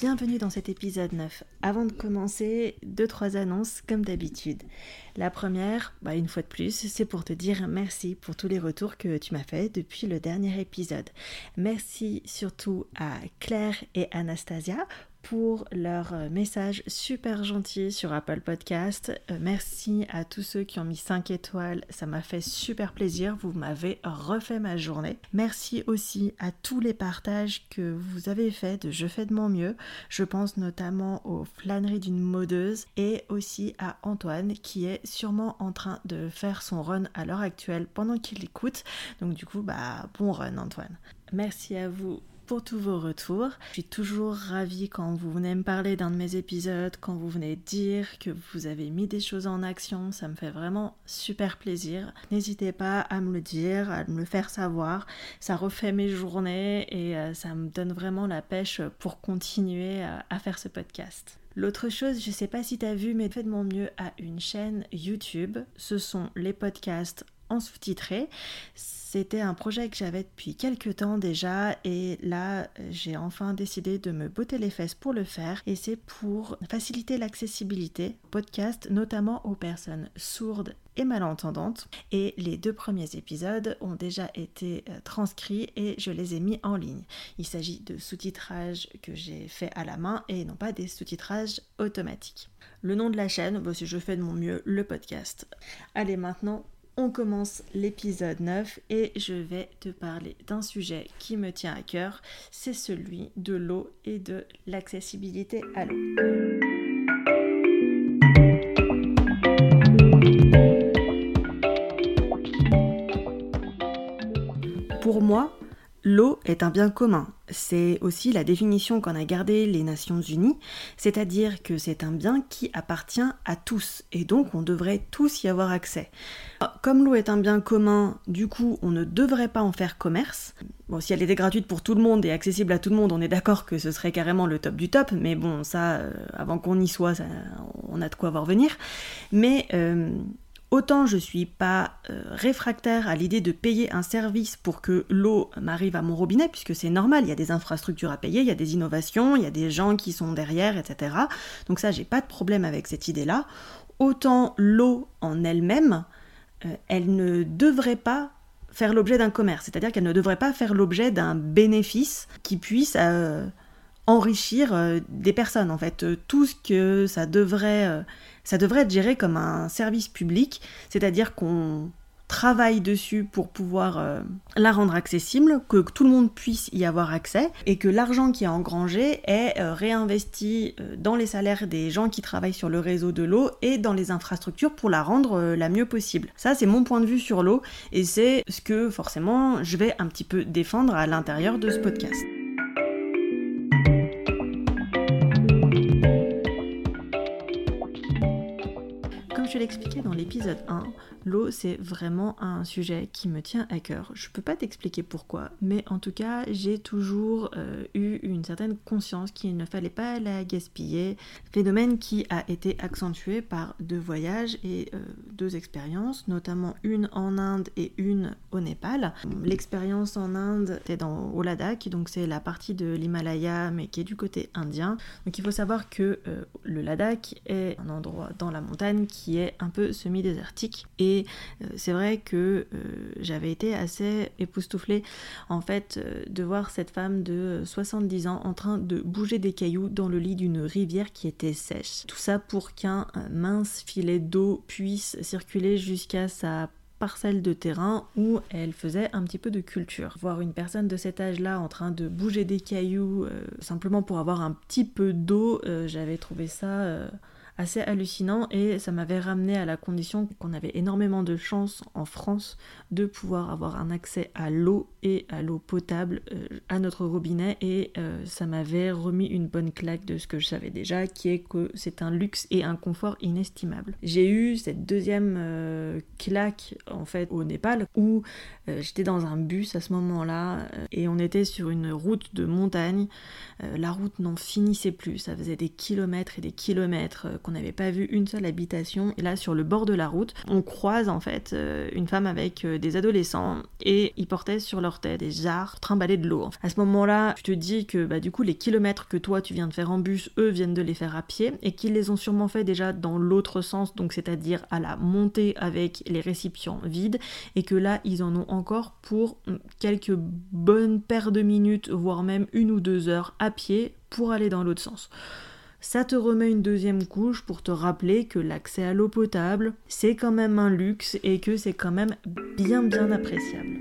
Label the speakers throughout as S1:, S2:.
S1: Bienvenue dans cet épisode 9. Avant de commencer, deux trois annonces comme d'habitude. La première, bah une fois de plus, c'est pour te dire merci pour tous les retours que tu m'as fait depuis le dernier épisode. Merci surtout à Claire et Anastasia pour leur euh, message super gentil sur Apple Podcast. Euh, merci à tous ceux qui ont mis 5 étoiles, ça m'a fait super plaisir, vous m'avez refait ma journée. Merci aussi à tous les partages que vous avez fait de Je fais de mon mieux. Je pense notamment aux flâneries d'une modeuse et aussi à Antoine qui est sûrement en train de faire son run à l'heure actuelle pendant qu'il écoute. Donc du coup, bah bon run Antoine. Merci à vous pour tous vos retours. Je suis toujours ravie quand vous venez me parler d'un de mes épisodes, quand vous venez dire que vous avez mis des choses en action, ça me fait vraiment super plaisir. N'hésitez pas à me le dire, à me le faire savoir, ça refait mes journées et euh, ça me donne vraiment la pêche pour continuer à faire ce podcast. L'autre chose, je sais pas si tu as vu, mais fais de mon mieux à une chaîne YouTube. Ce sont les podcasts en sous-titré. C'était un projet que j'avais depuis quelques temps déjà et là j'ai enfin décidé de me botter les fesses pour le faire et c'est pour faciliter l'accessibilité podcast notamment aux personnes sourdes et malentendantes et les deux premiers épisodes ont déjà été euh, transcrits et je les ai mis en ligne. Il s'agit de sous-titrage que j'ai fait à la main et non pas des sous-titrages automatiques. Le nom de la chaîne, bah, si je fais de mon mieux, le podcast. Allez maintenant, on commence l'épisode 9 et je vais te parler d'un sujet qui me tient à cœur, c'est celui de l'eau et de l'accessibilité à l'eau. Pour moi, L'eau est un bien commun. C'est aussi la définition qu'en a gardé les Nations Unies, c'est-à-dire que c'est un bien qui appartient à tous, et donc on devrait tous y avoir accès. Comme l'eau est un bien commun, du coup on ne devrait pas en faire commerce. Bon, si elle était gratuite pour tout le monde et accessible à tout le monde, on est d'accord que ce serait carrément le top du top, mais bon, ça, euh, avant qu'on y soit, on a de quoi voir venir. Mais euh, Autant je suis pas euh, réfractaire à l'idée de payer un service pour que l'eau m'arrive à mon robinet, puisque c'est normal, il y a des infrastructures à payer, il y a des innovations, il y a des gens qui sont derrière, etc. Donc ça, j'ai pas de problème avec cette idée-là. Autant l'eau en elle-même, euh, elle ne devrait pas faire l'objet d'un commerce, c'est-à-dire qu'elle ne devrait pas faire l'objet d'un bénéfice qui puisse euh, enrichir des personnes. En fait, tout ce que ça devrait ça devrait être géré comme un service public, c'est-à-dire qu'on travaille dessus pour pouvoir euh, la rendre accessible, que tout le monde puisse y avoir accès et que l'argent qui est engrangé est euh, réinvesti euh, dans les salaires des gens qui travaillent sur le réseau de l'eau et dans les infrastructures pour la rendre la mieux possible. Ça, c'est mon point de vue sur l'eau et c'est ce que forcément je vais un petit peu défendre à l'intérieur de ce podcast. Je l'expliquais dans l'épisode 1, l'eau c'est vraiment un sujet qui me tient à cœur. Je peux pas t'expliquer pourquoi, mais en tout cas j'ai toujours euh, eu une certaine conscience qu'il ne fallait pas la gaspiller. Phénomène qui a été accentué par deux voyages et euh, deux expériences, notamment une en Inde et une au Népal. L'expérience en Inde était dans au Ladakh, donc c'est la partie de l'Himalaya mais qui est du côté indien. Donc il faut savoir que euh, le Ladakh est un endroit dans la montagne qui est un peu semi-désertique. Et euh, c'est vrai que euh, j'avais été assez époustouflée en fait euh, de voir cette femme de 70 ans en train de bouger des cailloux dans le lit d'une rivière qui était sèche. Tout ça pour qu'un mince filet d'eau puisse circuler jusqu'à sa parcelle de terrain où elle faisait un petit peu de culture. Voir une personne de cet âge-là en train de bouger des cailloux simplement pour avoir un petit peu d'eau, j'avais trouvé ça assez hallucinant et ça m'avait ramené à la condition qu'on avait énormément de chance en France de pouvoir avoir un accès à l'eau et à l'eau potable euh, à notre robinet et euh, ça m'avait remis une bonne claque de ce que je savais déjà qui est que c'est un luxe et un confort inestimable. J'ai eu cette deuxième euh, claque en fait au Népal où j'étais dans un bus à ce moment-là et on était sur une route de montagne. la route n'en finissait plus, ça faisait des kilomètres et des kilomètres qu'on n'avait pas vu une seule habitation. Et là sur le bord de la route on croise en fait une femme avec des adolescents. Et ils portaient sur leur tête des jarres trimballés de l'eau. À ce moment-là, tu te dis que bah, du coup les kilomètres que toi tu viens de faire en bus, eux viennent de les faire à pied et qu'ils les ont sûrement fait déjà dans l'autre sens, donc c'est-à-dire à la montée avec les récipients vides. Et que là ils en ont encore pour quelques bonnes paires de minutes, voire même une ou deux heures à pied pour aller dans l'autre sens ça te remet une deuxième couche pour te rappeler que l'accès à l'eau potable, c'est quand même un luxe et que c'est quand même bien bien appréciable.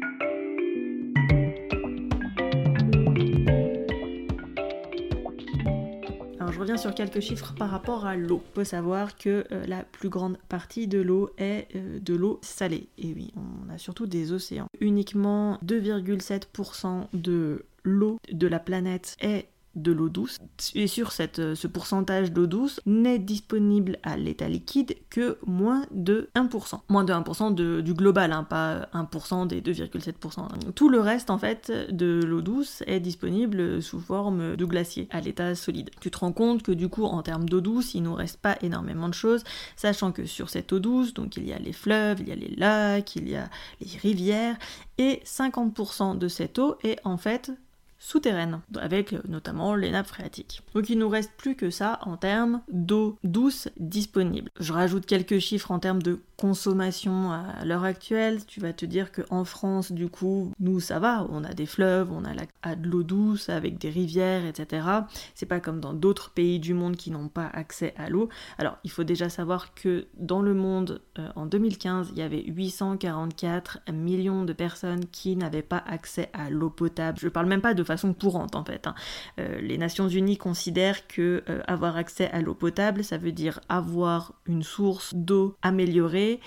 S1: Alors je reviens sur quelques chiffres par rapport à l'eau. Il faut savoir que euh, la plus grande partie de l'eau est euh, de l'eau salée. Et oui, on a surtout des océans. Uniquement 2,7% de l'eau de la planète est de l'eau douce. Et sur cette, euh, ce pourcentage d'eau douce n'est disponible à l'état liquide que moins de 1%. Moins de 1% de, du global, hein, pas 1% des 2,7%. Tout le reste en fait de l'eau douce est disponible sous forme de glacier à l'état solide. Tu te rends compte que du coup en termes d'eau douce il nous reste pas énormément de choses, sachant que sur cette eau douce, donc il y a les fleuves, il y a les lacs, il y a les rivières, et 50% de cette eau est en fait souterraines, avec notamment les nappes phréatiques. Donc il nous reste plus que ça en termes d'eau douce disponible. Je rajoute quelques chiffres en termes de consommation à l'heure actuelle. Tu vas te dire qu'en France, du coup, nous ça va, on a des fleuves, on a, de l'eau douce avec des rivières, etc. C'est pas comme dans d'autres pays du monde qui n'ont pas accès à l'eau. Alors il faut déjà savoir que dans le monde, euh, en 2015, il y avait 844 millions de personnes qui n'avaient pas accès à l'eau potable. Je parle même pas de façon courante en fait. Hein. Euh, les Nations Unies considèrent que euh, avoir accès à l'eau potable, ça veut dire avoir une source d'eau améliorée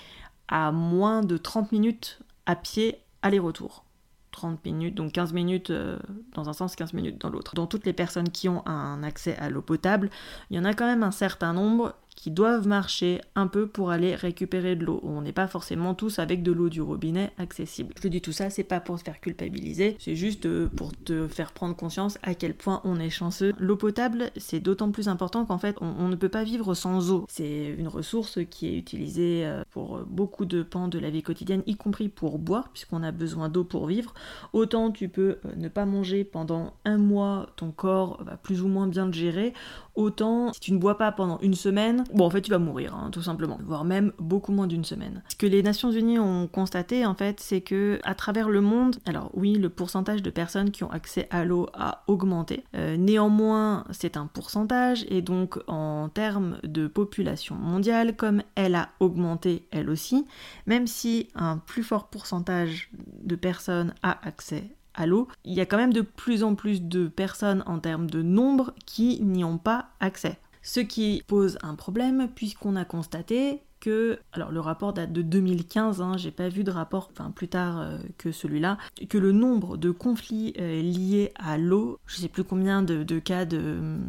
S1: à moins de 30 minutes à pied aller-retour. 30 minutes, donc 15 minutes euh, dans un sens, 15 minutes dans l'autre. Dans toutes les personnes qui ont un accès à l'eau potable, il y en a quand même un certain nombre qui doivent marcher un peu pour aller récupérer de l'eau. On n'est pas forcément tous avec de l'eau du robinet accessible. Je dis tout ça, c'est pas pour te faire culpabiliser, c'est juste euh, pour te faire prendre conscience à quel point on est chanceux. L'eau potable, c'est d'autant plus important qu'en fait, on, ne peut pas vivre sans eau. C'est une ressource qui est utilisée euh, pour beaucoup de pans de la vie quotidienne, y compris pour boire, puisqu'on a besoin d'eau pour vivre. Autant tu peux euh, ne pas manger pendant un mois, ton corps va plus ou moins bien te gérer, autant si tu ne bois pas pendant une semaine, bon en fait tu vas mourir hein, tout simplement, voire même beaucoup moins d'une semaine. Ce que les Nations Unies ont constaté en fait, c'est que à travers le monde, alors oui, le pourcentage de personnes qui ont accès à l'eau a augmenté. Euh, néanmoins, c'est un pourcentage et donc en termes de population mondiale, comme elle a augmenté elle aussi, même si un plus fort pourcentage de personnes a accès l'eau, il y a quand même de plus en plus de personnes en termes de nombre qui n'y ont pas accès. Ce qui pose un problème puisqu'on a constaté que, alors le rapport date de 2015, hein, j'ai pas vu de rapport, plus tard euh, que celui-là, que le nombre de conflits euh, liés à l'eau, je sais plus combien de, cas de,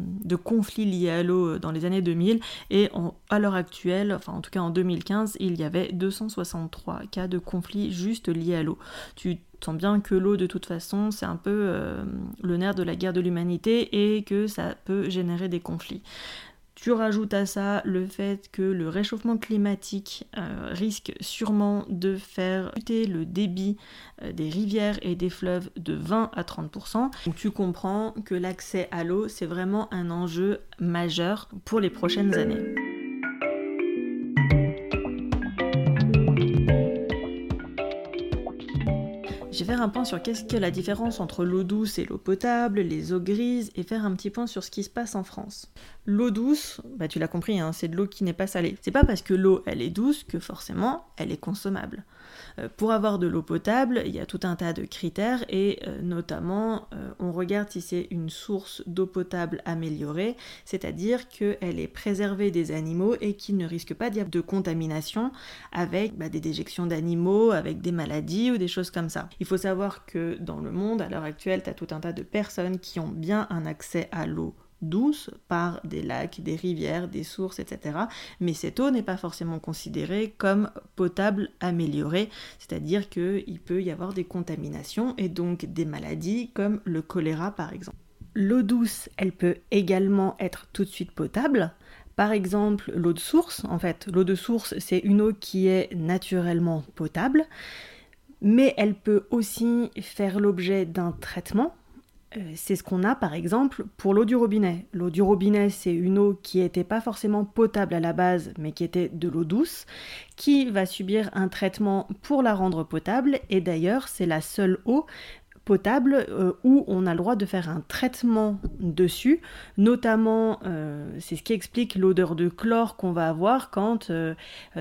S1: conflits liés à l'eau euh, dans les années 2000, et à l'heure actuelle, enfin en tout cas en 2015, il y avait 263 cas de conflits juste liés à l'eau. Bien que l'eau de toute façon c'est un peu le nerf de la guerre de l'humanité et que ça peut générer des conflits. Tu rajoutes à ça le fait que le réchauffement climatique euh, risque sûrement de faire chuter le débit euh, des rivières et des fleuves de 20 à 30%. Donc tu comprends que l'accès à l'eau, c'est vraiment un enjeu majeur pour les prochaines années. Je vais faire un point sur qu'est-ce que la différence entre l'eau douce et l'eau potable, les eaux grises, et faire un petit point sur ce qui se passe en France. L'eau douce, bah tu l'as compris, hein, c'est de l'eau qui n'est pas salée. C'est pas parce que l'eau elle est douce que forcément elle est consommable. Euh, pour avoir de l'eau potable, il y a tout un tas de critères et euh, notamment euh, on regarde si c'est une source d'eau potable améliorée, c'est-à-dire qu'elle est préservée des animaux et qu'il ne risque pas d'y avoir de contamination avec bah, des déjections d'animaux, avec des maladies ou des choses comme ça. Il faut savoir que dans le monde, à l'heure actuelle, tu as tout un tas de personnes qui ont bien un accès à l'eau douce par des lacs, des rivières, des sources, etc. Mais cette eau n'est pas forcément considérée comme potable améliorée, c'est-à-dire qu'il peut y avoir des contaminations et donc des maladies comme le choléra par exemple. L'eau douce, elle peut également être tout de suite potable. Par exemple, l'eau de source, en fait, l'eau de source, c'est une eau qui est naturellement potable, mais elle peut aussi faire l'objet d'un traitement c'est ce qu'on a par exemple pour l'eau du robinet. L'eau du robinet, c'est une eau qui n'était pas forcément potable à la base, mais qui était de l'eau douce, qui va subir un traitement pour la rendre potable, et d'ailleurs c'est la seule eau potable euh, où on a le droit de faire un traitement dessus, notamment euh, c'est ce qui explique l'odeur de chlore qu'on va avoir quand euh,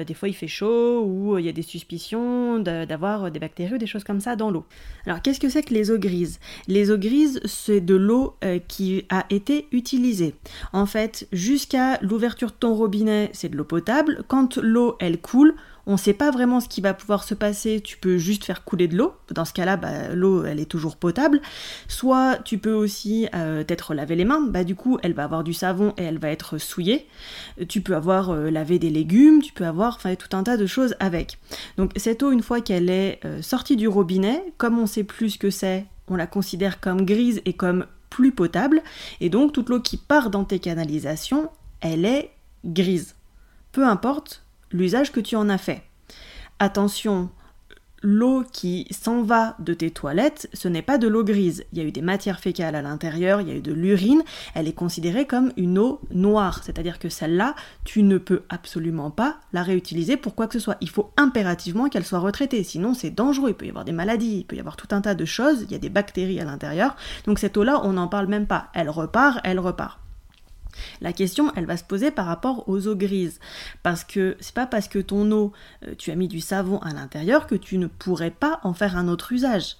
S1: des fois il fait chaud ou il y a des suspicions d'avoir des bactéries ou des choses comme ça dans l'eau. Alors qu'est-ce que c'est que les eaux grises? Les eaux grises c'est de l'eau qui a été utilisée. En fait jusqu'à l'ouverture de ton robinet c'est de l'eau potable, quand l'eau elle coule, on ne sait pas vraiment ce qui va pouvoir se passer, tu peux juste faire couler de l'eau, dans ce cas-là, bah, l'eau elle est toujours potable, soit tu peux aussi euh, t'être lavé les mains, bah du coup elle va avoir du savon et elle va être souillée, tu peux avoir euh, lavé des légumes, tu peux avoir tout un tas de choses avec. Donc cette eau, une fois qu'elle est euh, sortie du robinet, comme on sait plus ce que c'est, on la considère comme grise et comme plus potable, et donc toute l'eau qui part dans tes canalisations, elle est grise. Peu importe l'usage que tu en as fait. Attention, l'eau qui s'en va de tes toilettes, ce n'est pas de l'eau grise. Il y a eu des matières fécales à l'intérieur, il y a eu de l'urine, elle est considérée comme une eau noire. C'est-à-dire que celle-là, tu ne peux absolument pas la réutiliser pour quoi que ce soit. Il faut impérativement qu'elle soit retraitée, sinon c'est dangereux. Il peut y avoir des maladies, il peut y avoir tout un tas de choses, il y a des bactéries à l'intérieur. Donc cette eau-là, on n'en parle même pas. Elle repart, elle repart. La question, elle va se poser par rapport aux eaux grises. Parce que c'est pas parce que ton eau, euh, tu as mis du savon à l'intérieur que tu ne pourrais pas en faire un autre usage.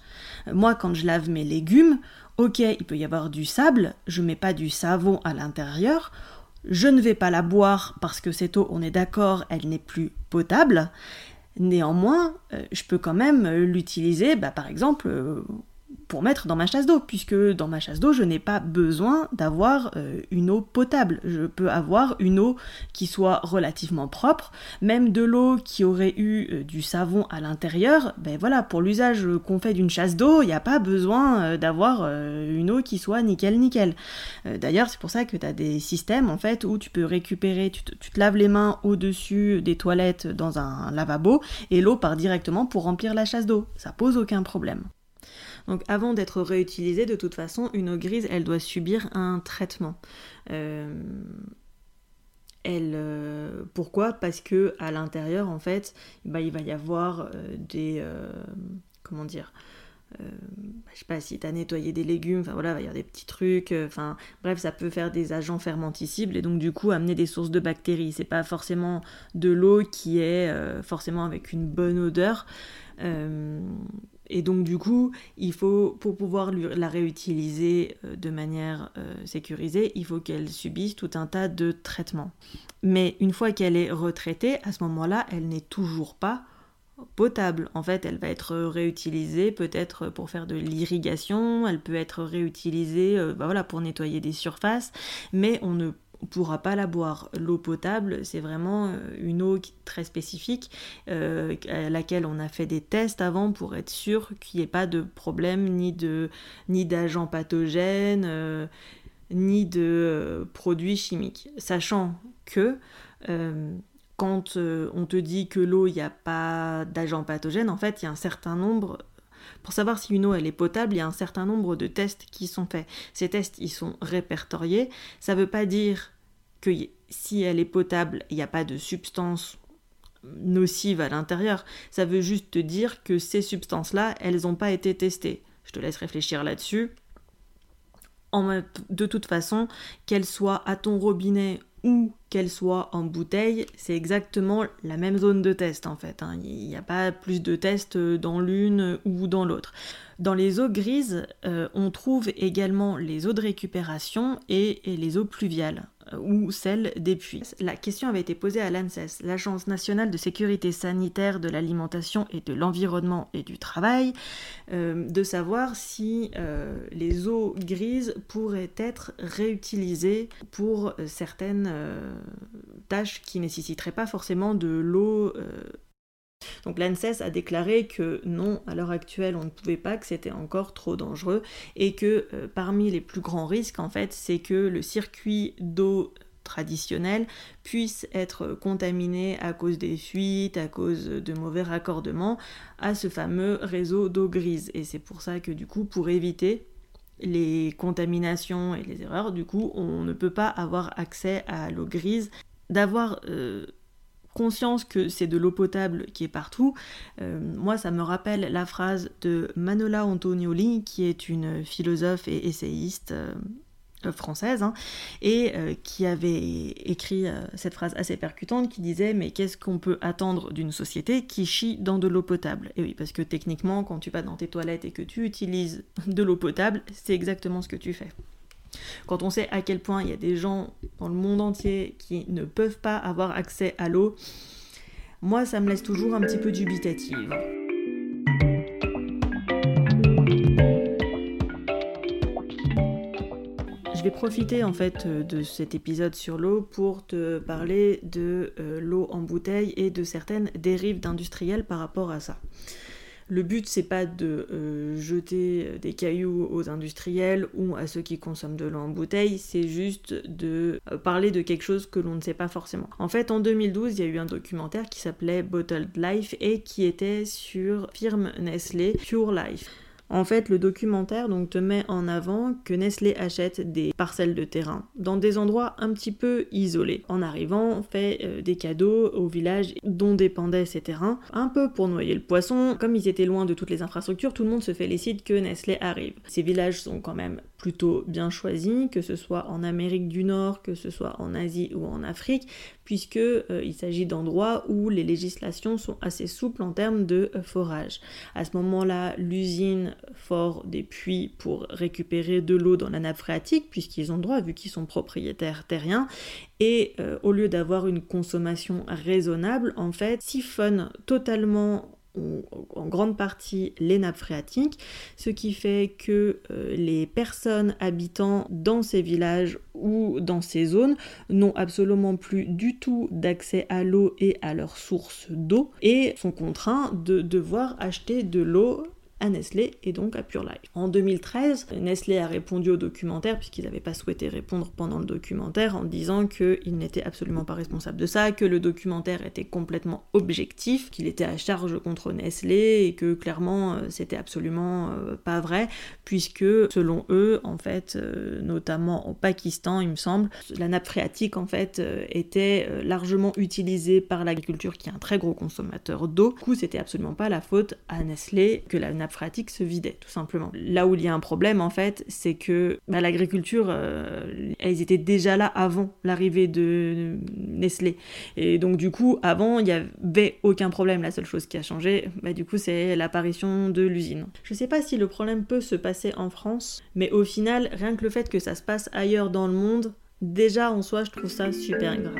S1: Euh, moi, quand je lave mes légumes, ok, il peut y avoir du sable, je mets pas du savon à l'intérieur. Je ne vais pas la boire parce que cette eau, on est d'accord, elle n'est plus potable. Néanmoins, euh, je peux quand même l'utiliser, bah, par exemple, pour mettre dans ma chasse d'eau, puisque dans ma chasse d'eau, je n'ai pas besoin d'avoir euh, une eau potable. Je peux avoir une eau qui soit relativement propre, même de l'eau qui aurait eu euh, du savon à l'intérieur. Ben voilà, pour l'usage qu'on fait d'une chasse d'eau, il n'y a pas besoin euh, d'avoir une eau qui soit nickel nickel. D'ailleurs, c'est pour ça que tu as des systèmes en fait où tu peux récupérer, tu te, tu te laves les mains au-dessus des toilettes dans un lavabo et l'eau part directement pour remplir la chasse d'eau. Ça pose aucun problème. Donc avant d'être réutilisée, de toute façon, une eau grise, elle doit subir un traitement. Euh, elle, euh, pourquoi? Parce que à l'intérieur, en fait, bah, il va y avoir euh, des... comment dire bah, je sais pas si tu as nettoyé des légumes, enfin voilà, il va y avoir des petits trucs, enfin bref, ça peut faire des agents fermenticibles et donc du coup amener des sources de bactéries. C'est pas forcément de l'eau qui est forcément avec une bonne odeur. Et donc du coup, il faut, pour pouvoir la réutiliser euh, de manière euh, sécurisée, il faut qu'elle subisse tout un tas de traitements. Mais une fois qu'elle est retraitée, à ce moment-là, elle n'est toujours pas potable. En fait, elle va être réutilisée peut-être pour faire de l'irrigation, elle peut être réutilisée euh, bah voilà, pour nettoyer des surfaces, mais on ne on pourra pas la boire. L'eau potable, c'est vraiment euh, une eau très spécifique euh, à laquelle on a fait des tests avant pour être sûr qu'il n'y ait pas de problème ni de ni d'agents pathogènes euh, ni de produits chimiques. Sachant que quand on te dit que l'eau, il n'y a pas d'agents pathogènes, en fait, il y a un certain nombre pour savoir si une eau elle est potable, il y a un certain nombre de tests qui sont faits. Ces tests, ils sont répertoriés. Ça ne veut pas dire que si elle est potable, il n'y a pas de substance nocive à l'intérieur. Ça veut juste te dire que ces substances-là, elles n'ont pas été testées. Je te laisse réfléchir là-dessus. de toute façon, qu'elle soit à ton robinet ou qu'elle soit en bouteille, c'est exactement la même zone de test en fait. Hein. Il n'y a pas plus de tests dans l'une ou dans l'autre. Dans les eaux grises, euh, on trouve également les eaux de récupération et les eaux pluviales. Euh, ou celle des puits. La question avait été posée à l'ANSES, l'Agence nationale de sécurité sanitaire de l'alimentation et de l'environnement et du travail, euh, de savoir si les eaux grises pourraient être réutilisées pour certaines tâches qui nécessiteraient pas forcément de l'eau donc l'ANSES a déclaré que non, à l'heure actuelle, on ne pouvait pas, que c'était encore trop dangereux et que euh, parmi les plus grands risques, en fait, c'est que le circuit d'eau traditionnel puisse être contaminé à cause des fuites, à cause de mauvais raccordements à ce fameux réseau d'eau grise. Et c'est pour ça que du coup, pour éviter les contaminations et les erreurs, du coup, on ne peut pas avoir accès à l'eau grise. D'avoir euh, conscience que c'est de l'eau potable qui est partout, euh, moi ça me rappelle la phrase de Manola Antonioli, qui est une philosophe et essayiste euh, française, hein, et euh, qui avait écrit cette phrase assez percutante qui disait mais qu'est-ce qu'on peut attendre d'une société qui chie dans de l'eau potable? Et oui, parce que techniquement, quand tu vas dans tes toilettes et que tu utilises de l'eau potable, c'est exactement ce que tu fais. Quand on sait à quel point il y a des gens dans le monde entier qui ne peuvent pas avoir accès à l'eau, moi ça me laisse toujours un petit peu dubitative. Je vais profiter en fait de cet épisode sur l'eau pour te parler de euh, l'eau en bouteille et de certaines dérives d'industriels par rapport à ça. Le but, c'est pas de euh, jeter des cailloux aux industriels ou à ceux qui consomment de l'eau en bouteille, c'est juste de euh, parler de quelque chose que l'on ne sait pas forcément. En fait, en 2012, il y a eu un documentaire qui s'appelait Bottled Life et qui était sur firme Nestlé Pure Life. En fait, le documentaire donc, te met en avant que Nestlé achète des parcelles de terrain dans des endroits un petit peu isolés. En arrivant, fait euh, des cadeaux au village dont dépendaient ces terrains, un peu pour noyer le poisson. Comme ils étaient loin de toutes les infrastructures, tout le monde se félicite que Nestlé arrive. Ces villages sont quand même plutôt bien choisis, que ce soit en Amérique du Nord, que ce soit en Asie ou en Afrique, puisque euh, il s'agit d'endroits où les législations sont assez souples en termes de euh, forage. À ce moment-là, l'usine fort des puits pour récupérer de l'eau dans la nappe phréatique, puisqu'ils ont droit vu qu'ils sont propriétaires terriens, et euh, au lieu d'avoir une consommation raisonnable, en fait, siphonnent totalement en grande partie les nappes phréatiques, ce qui fait que euh, les personnes habitant dans ces villages ou dans ces zones n'ont absolument plus du tout d'accès à l'eau et à leurs sources d'eau et sont contraints de devoir acheter de l'eau à Nestlé et donc à Pure Life. En 2013, Nestlé a répondu au documentaire, puisqu'ils n'avaient pas souhaité répondre pendant le documentaire, en disant qu'ils n'étaient absolument pas responsables de ça, que le documentaire était complètement objectif, qu'il était à charge contre Nestlé et que clairement euh, c'était absolument euh, pas vrai, puisque selon eux, en fait, euh, notamment au Pakistan, il me semble, la nappe phréatique en fait était largement utilisée par l'agriculture qui est un très gros consommateur d'eau. Du coup, c'était absolument pas la faute à Nestlé que la nappe nappe se vidait, tout simplement. Là où il y a un problème, en fait, c'est que bah, l'agriculture, euh, elles étaient déjà là avant l'arrivée de Nestlé. Et donc, du coup, avant, il n'y avait aucun problème. La seule chose qui a changé, bah, du coup, c'est l'apparition de l'usine. Je sais pas si le problème peut se passer en France, mais au final, rien que le fait que ça se passe ailleurs dans le monde, déjà en soi, je trouve ça super grave.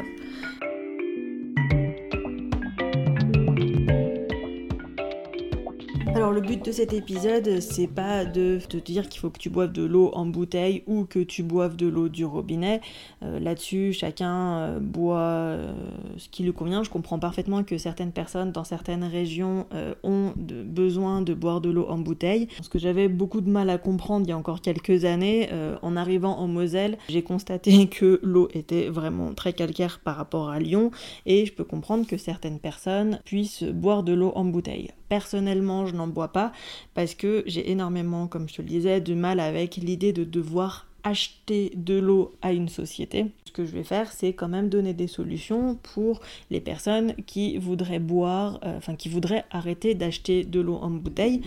S1: Alors le but de cet épisode, c'est pas de te dire qu'il faut que tu boives de l'eau en bouteille ou que tu boives de l'eau du robinet. Euh, là-dessus, chacun euh, boit euh, ce qui lui convient. Je comprends parfaitement que certaines personnes dans certaines régions ont besoin de boire de l'eau en bouteille. Ce que j'avais beaucoup de mal à comprendre il y a encore quelques années, en arrivant en Moselle, j'ai constaté que l'eau était vraiment très calcaire par rapport à Lyon et je peux comprendre que certaines personnes puissent boire de l'eau en bouteille. Personnellement, je n'en bois pas parce que j'ai énormément, comme je te le disais, de mal avec l'idée de devoir acheter de l'eau à une société. Ce que je vais faire, c'est quand même donner des solutions pour les personnes qui voudraient boire, euh, enfin qui voudraient arrêter d'acheter de l'eau en bouteille.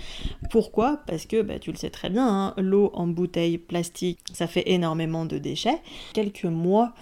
S1: Pourquoi? Parce que bah, tu le sais très bien, hein, l'eau en bouteille plastique, ça fait énormément de déchets. Quelques mois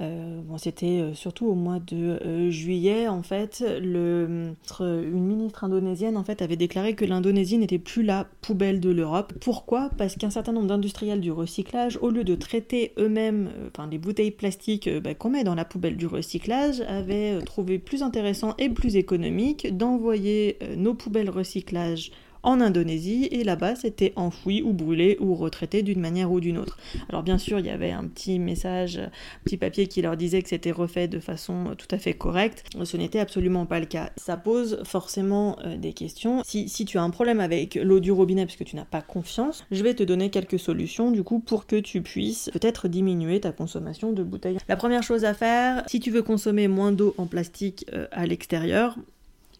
S1: euh, c'était euh, surtout au mois de euh, juillet, en fait, une ministre indonésienne en fait, avait déclaré que l'Indonésie n'était plus la poubelle de l'Europe. Pourquoi? Parce qu'un certain nombre d'industriels du recyclage, au lieu de traiter eux-mêmes les bouteilles plastiques bah, qu'on met dans la poubelle du recyclage, avaient trouvé plus intéressant et plus économique d'envoyer nos poubelles recyclage en Indonésie et là-bas c'était enfoui ou brûlé ou retraité d'une manière ou d'une autre. Alors bien sûr il y avait un petit message, un petit papier qui leur disait que c'était refait de façon tout à fait correcte. Ce n'était absolument pas le cas. Ça pose forcément euh, des questions. Si, si tu as un problème avec l'eau du robinet parce que tu n'as pas confiance, je vais te donner quelques solutions du coup pour que tu puisses peut-être diminuer ta consommation de bouteilles. La première chose à faire, si tu veux consommer moins d'eau en plastique euh, à l'extérieur,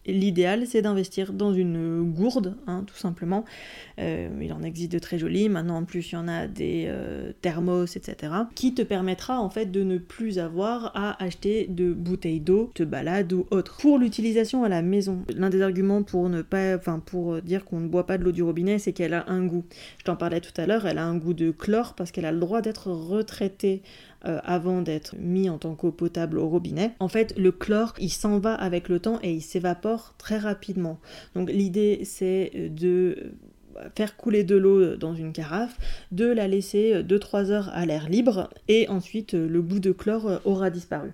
S1: L'idéal, c'est d'investir dans une gourde, hein, tout simplement. Euh, il en existe de très jolies. Maintenant, en plus, il y en a des euh, thermos, etc. Qui te permettra en fait de ne plus avoir à acheter de bouteilles d'eau, de balade ou autre. Pour l'utilisation à la maison, l'un des arguments pour ne pas, enfin pour dire qu'on ne boit pas de l'eau du robinet, c'est qu'elle a un goût. Je t'en parlais tout à l'heure. Elle a un goût de chlore parce qu'elle a le droit d'être retraitée euh, avant d'être mis en tant qu'eau potable au robinet. En fait, le chlore, il s'en va avec le temps et il s'évapore très rapidement. Donc l'idée, c'est de faire couler de l'eau dans une carafe, de la laisser 2-3 heures à l'air libre et ensuite le goût de chlore aura disparu.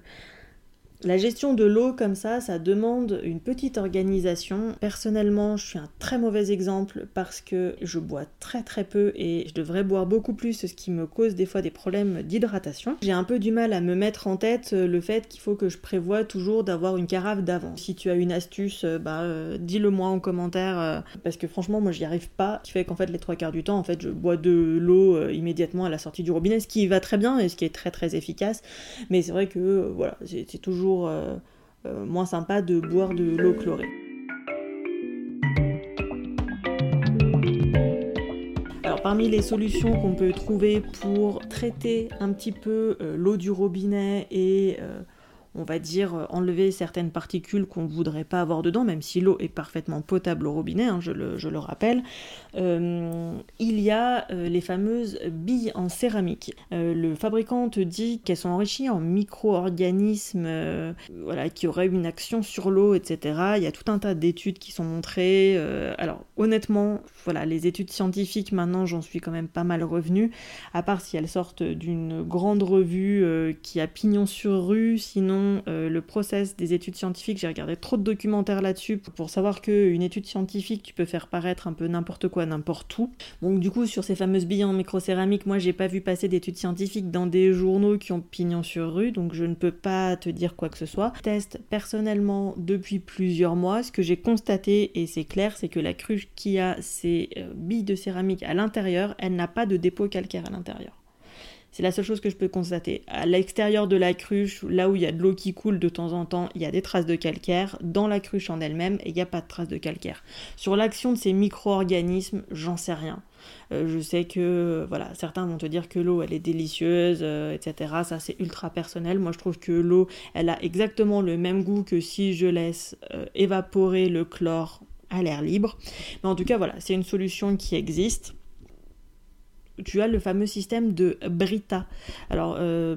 S1: La gestion de l'eau comme ça, ça demande une petite organisation. Personnellement, je suis un très mauvais exemple parce que je bois très très peu et je devrais boire beaucoup plus, ce qui me cause des fois des problèmes d'hydratation. J'ai un peu du mal à me mettre en tête le fait qu'il faut que je prévoie toujours d'avoir une carafe d'avant. Si tu as une astuce, euh, bah euh, dis-le moi en commentaire euh, parce que franchement moi j'y arrive pas. Ce qui fait qu'en fait les trois quarts du temps en fait je bois de l'eau immédiatement à la sortie du robinet, ce qui va très bien et ce qui est très très efficace. Mais c'est vrai que voilà, c'est toujours euh, euh, moins sympa de boire de l'eau chlorée. Alors parmi les solutions qu'on peut trouver pour traiter un petit peu euh, l'eau du robinet et on va dire, euh, enlever certaines particules qu'on ne voudrait pas avoir dedans, même si l'eau est parfaitement potable au robinet, hein, je, le, rappelle. Euh, il y a euh, les fameuses billes en céramique. le fabricant te dit qu'elles sont enrichies en micro-organismes voilà, qui auraient une action sur l'eau, etc. Il y a tout un tas d'études qui sont montrées. alors honnêtement, voilà, les études scientifiques, maintenant j'en suis quand même pas mal revenue, à part si elles sortent d'une grande revue qui a pignon sur rue, sinon euh, le process des études scientifiques, j'ai regardé trop de documentaires là-dessus pour savoir qu'une étude scientifique, tu peux faire paraître un peu n'importe quoi, n'importe où. Donc du coup, sur ces fameuses billes en microcéramique, moi j'ai pas vu passer d'études scientifiques dans des journaux qui ont pignon sur rue, donc je ne peux pas te dire quoi que ce soit. Je teste personnellement depuis plusieurs mois. Ce que j'ai constaté, et c'est clair, c'est que la cruche qui a ces euh, billes de céramique à l'intérieur, elle n'a pas de dépôt calcaire à l'intérieur. C'est la seule chose que je peux constater. À l'extérieur de la cruche, là où il y a de l'eau qui coule de temps en temps, il y a des traces de calcaire. Dans la cruche en elle-même, il n'y a pas de traces de calcaire. Sur l'action de ces micro-organismes, j'en sais rien. Euh, je sais que voilà, certains vont te dire que l'eau elle est délicieuse, euh, etc. Ça c'est ultra personnel. Moi je trouve que l'eau elle a exactement le même goût que si je laisse euh, évaporer le chlore à l'air libre. Mais en tout cas voilà, c'est une solution qui existe tu as le fameux système de Brita. Alors, euh,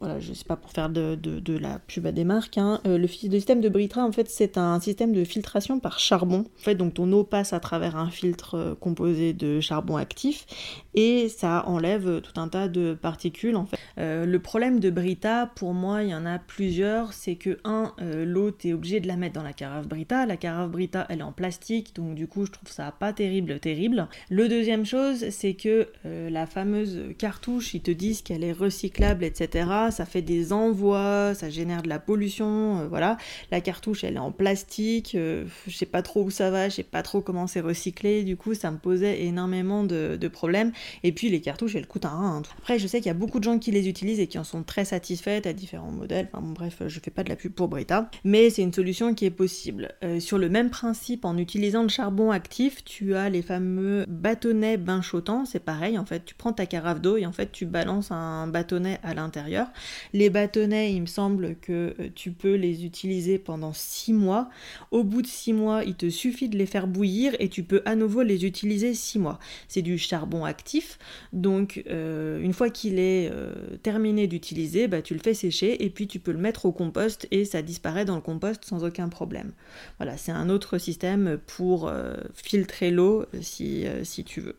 S1: voilà, je sais pas pour faire de, la pub à des marques, hein. euh, le, système de Brita, en fait, c'est un système de filtration par charbon. En fait, donc ton eau passe à travers un filtre euh, composé de charbon actif et ça enlève tout un tas de particules, en fait. le problème de Brita, pour moi, il y en a plusieurs. C'est que, un, l'eau, tu es obligé de la mettre dans la carafe Brita. La carafe Brita, elle est en plastique, donc du coup, je trouve ça pas terrible, terrible. Le deuxième chose, c'est que euh, la fameuse cartouche, ils te disent qu'elle est recyclable, etc. Ça fait des envois, ça génère de la pollution, euh, voilà. La cartouche, elle est en plastique, euh, je sais pas trop où ça va, je sais pas trop comment c'est recyclé, du coup, ça me posait énormément de, problèmes. Et puis, les cartouches, elles coûtent un rein. Après, je sais qu'il y a beaucoup de gens qui les utilisent et qui en sont très satisfaits à différents modèles. Enfin, bref, je fais pas de la pub pour Brita, mais c'est une solution qui est possible. sur le même principe, en utilisant le charbon actif, tu as les fameux bâtonnets bain c'est pareil en fait, tu prends ta carafe d'eau et en fait, tu balances un bâtonnet à l'intérieur. Les bâtonnets, il me semble que euh, tu peux les utiliser pendant 6 mois. Au bout de 6 mois, il te suffit de les faire bouillir et tu peux à nouveau les utiliser 6 mois. C'est du charbon actif, donc euh, une fois qu'il est euh, terminé d'utiliser, bah, tu le fais sécher et puis tu peux le mettre au compost et ça disparaît dans le compost sans aucun problème. Voilà, c'est un autre système pour filtrer l'eau si tu veux.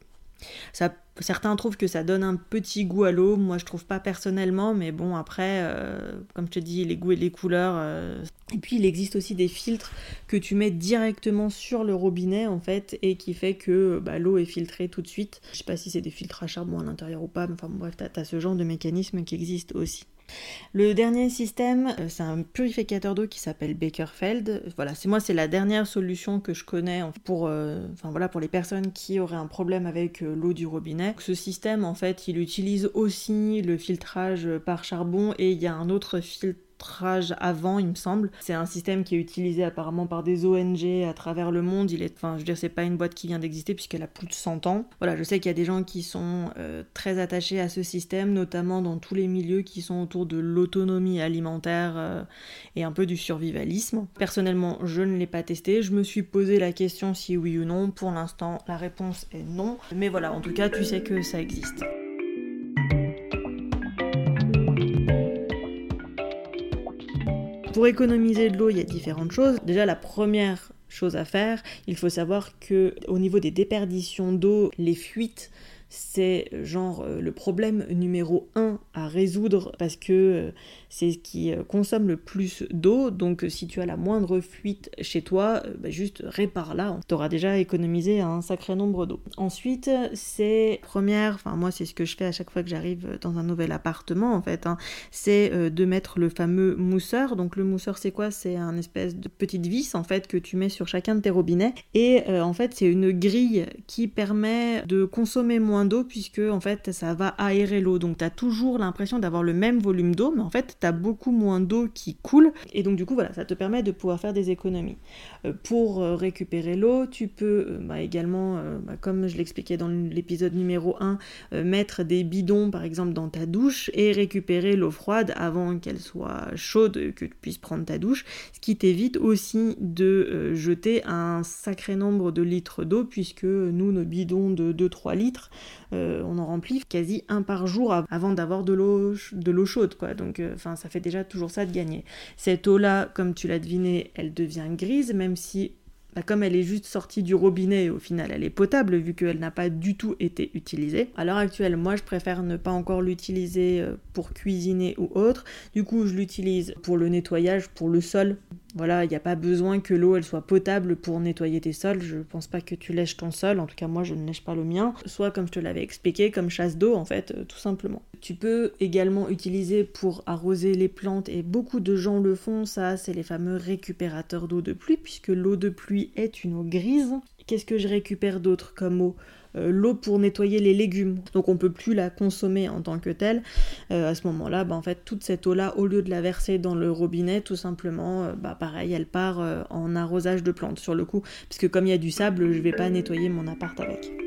S1: Certains trouvent que ça donne un petit goût à l'eau, moi je trouve pas personnellement, mais bon après, euh, comme je te dis, les goûts et les couleurs. Euh, et puis il existe aussi des filtres que tu mets directement sur le robinet en fait, et qui fait que bah, l'eau est filtrée tout de suite. Je sais pas si c'est des filtres à charbon à l'intérieur ou pas, mais enfin bref, t'as as ce genre de mécanisme qui existe aussi. Le dernier système, euh, c'est un purificateur d'eau qui s'appelle Bakerfeld. Voilà, c'est moi, c'est la dernière solution que je connais pour, euh, pour les personnes qui auraient un problème avec euh, l'eau du robinet. Ce système, en fait, il utilise aussi le filtrage par charbon et il y a un autre filtre avant, il me semble. C'est un système qui est utilisé apparemment par des ONG à travers le monde. Il est, enfin, je veux dire, c'est pas une boîte qui vient d'exister puisqu'elle a plus de 100 ans. Voilà, je sais qu'il y a des gens qui sont euh, très attachés à ce système, notamment dans tous les milieux qui sont autour de l'autonomie alimentaire euh, et un peu du survivalisme. Personnellement, je ne l'ai pas testé. Je me suis posé la question si oui ou non. Pour l'instant, la réponse est non. Mais voilà, en tout cas, tu sais que ça existe. Pour économiser de l'eau, il y a différentes choses. Déjà, la première chose à faire, il faut savoir que au niveau des déperditions d'eau, les fuites c'est genre euh, le problème numéro un à résoudre parce que euh, c'est ce qui euh, consomme le plus d'eau. Donc si tu as la moindre fuite chez toi, bah, juste répare-la. Tu auras déjà économisé un sacré nombre d'eau. Ensuite, c'est première, enfin moi c'est ce que je fais à chaque fois que j'arrive dans un nouvel appartement en fait, hein, c'est de mettre le fameux mousseur. Donc le mousseur c'est quoi? C'est un espèce de petite vis en fait que tu mets sur chacun de tes robinets. Et en fait c'est une grille qui permet de consommer moins d'eau puisque en fait ça va aérer l'eau. Donc tu as toujours l'impression d'avoir le même volume d'eau, mais en fait tu as beaucoup moins d'eau qui coule. Et donc du coup voilà, ça te permet de pouvoir faire des économies. Euh, pour euh, récupérer l'eau, tu peux euh, bah, également, bah, comme je l'expliquais dans l'épisode numéro 1, mettre des bidons par exemple dans ta douche et récupérer l'eau froide avant qu'elle soit chaude, que tu puisses prendre ta douche, ce qui t'évite aussi de jeter un sacré nombre de litres d'eau puisque nous, nos bidons de 2-3 litres, euh, on en remplit quasi un par jour avant d'avoir de l'eau de l'eau chaude quoi. Donc euh, enfin ça fait déjà toujours ça de gagner. Cette eau là, comme tu l'as deviné, elle devient grise même si bah, comme elle est juste sortie du robinet, au final elle est potable vu qu'elle n'a pas du tout été utilisée. À l'heure actuelle, moi je préfère ne pas encore l'utiliser euh, pour cuisiner ou autre. Du coup, je l'utilise pour le nettoyage, pour le sol, voilà, il n'y a pas besoin que l'eau elle soit potable pour nettoyer tes sols. Je pense pas que tu lèches ton sol, en tout cas moi je ne lèche pas le mien. Soit comme je te l'avais expliqué, comme chasse d'eau en fait, euh, tout simplement. Tu peux également utiliser pour arroser les plantes et beaucoup de gens le font, ça c'est les fameux récupérateurs d'eau de pluie puisque l'eau de pluie est une eau grise. Qu'est-ce que je récupère d'autre comme eau? L'eau pour nettoyer les légumes. Donc on peut plus la consommer en tant que telle. Euh, à ce moment-là, bah, en fait, toute cette eau-là, au lieu de la verser dans le robinet, tout simplement, euh, bah, pareil, elle part en arrosage de plantes sur le coup. Puisque comme il y a du sable, je vais pas nettoyer mon appart avec.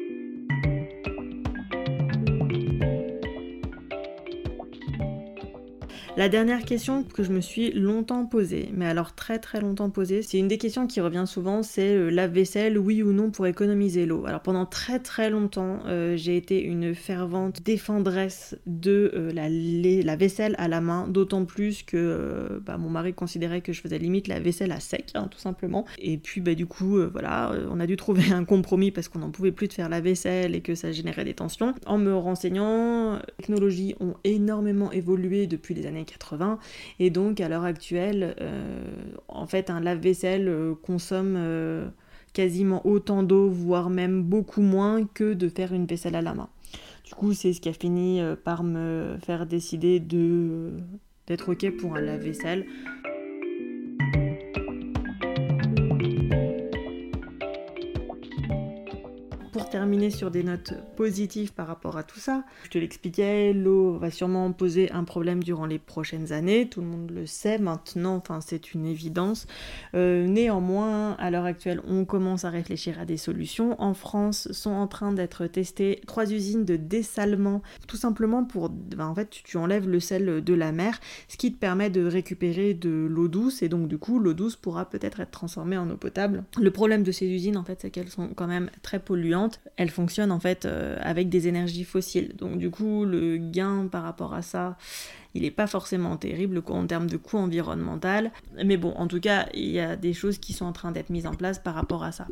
S1: La dernière question que je me suis longtemps posée, mais alors très très longtemps posée, c'est une des questions qui revient souvent, c'est euh, la vaisselle, oui ou non pour économiser l'eau. Alors pendant très très longtemps, euh, j'ai été une fervente défendresse de euh, la, vaisselle à la main, d'autant plus que bah, mon mari considérait que je faisais limite la vaisselle à sec, hein, tout simplement. Et puis bah, du coup, voilà, on a dû trouver un compromis parce qu'on n'en pouvait plus de faire la vaisselle et que ça générait des tensions. En me renseignant, les technologies ont énormément évolué depuis les années 80. Et donc à l'heure actuelle, euh, en fait, un lave-vaisselle euh, consomme euh, quasiment autant d'eau, voire même beaucoup moins que de faire une vaisselle à la main. Du coup, c'est ce qui a fini par me faire décider de d'être ok pour un lave-vaisselle. Terminer sur des notes positives par rapport à tout ça. Je te l'expliquais, l'eau va sûrement poser un problème durant les prochaines années, tout le monde le sait maintenant, enfin c'est une évidence. Euh, néanmoins, à l'heure actuelle, on commence à réfléchir à des solutions. En France, sont en train d'être testées trois usines de dessalement, tout simplement pour, ben, en fait, tu enlèves le sel de la mer, ce qui te permet de récupérer de l'eau douce, et donc du coup, l'eau douce pourra peut-être être transformée en eau potable. Le problème de ces usines, en fait, c'est qu'elles sont quand même très polluantes. Elles fonctionnent en fait euh, avec des énergies fossiles. Donc du coup, le gain par rapport à ça, il n'est pas forcément terrible en termes de coût environnemental. Mais bon, en tout cas, il y a des choses qui sont en train d'être mises en place par rapport à ça.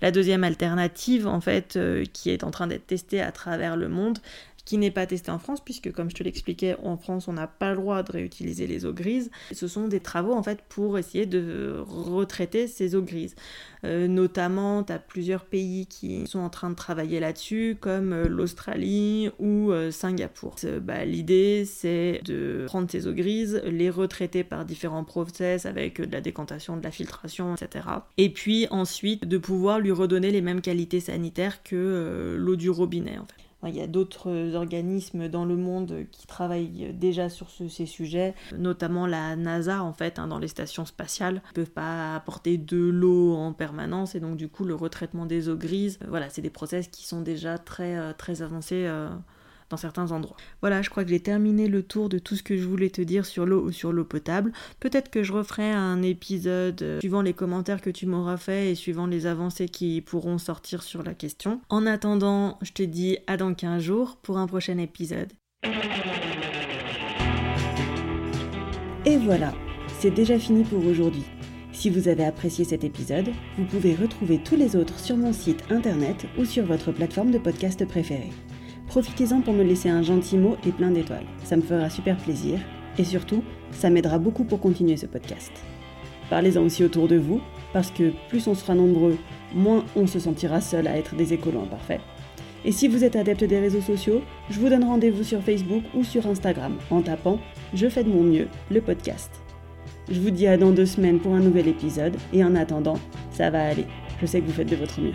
S1: La deuxième alternative, en fait, euh, qui est en train d'être testée à travers le monde, qui n'est pas testé en France, puisque comme je te l'expliquais, en France, on n'a pas le droit de réutiliser les eaux grises. Ce sont des travaux en fait pour essayer de retraiter ces eaux grises. Euh, notamment, tu as plusieurs pays qui sont en train de travailler là-dessus, comme euh, l'Australie ou euh, Singapour. Bah, l'idée, c'est de prendre ces eaux grises, les retraiter par différents process avec de la décantation, de la filtration, etc. Et puis ensuite, de pouvoir lui redonner les mêmes qualités sanitaires que l'eau du robinet. Il y a d'autres organismes dans le monde qui travaillent déjà sur ces sujets, notamment la NASA en fait, hein, dans les stations spatiales. Ils ne peuvent pas apporter de l'eau en permanence et donc du coup le retraitement des eaux grises, voilà, c'est des process qui sont déjà très, euh, très avancés. Certains endroits. Voilà, je crois que j'ai terminé le tour de tout ce que je voulais te dire sur l'eau ou sur l'eau potable. Peut-être que je referai un épisode euh, suivant les commentaires que tu m'auras fait et suivant les avancées qui pourront sortir sur la question. En attendant, je te dis à dans 15 jours pour un prochain épisode. Et voilà, c'est déjà fini pour aujourd'hui. Si vous avez apprécié cet épisode, vous pouvez retrouver tous les autres sur mon site internet ou sur votre plateforme de podcast préférée. Profitez-en pour me laisser un gentil mot et plein d'étoiles. Ça me fera super plaisir. Et surtout, ça m'aidera beaucoup pour continuer ce podcast. Parlez-en aussi autour de vous, parce que plus on sera nombreux, moins on se sentira seul à être des écolos imparfaits. Et si vous êtes adepte des réseaux sociaux, je vous donne rendez-vous sur Facebook ou sur Instagram en tapant Je fais de mon mieux, le podcast. Je vous dis à dans deux semaines pour un nouvel épisode, et en attendant, ça va aller. Je sais que vous faites de votre mieux.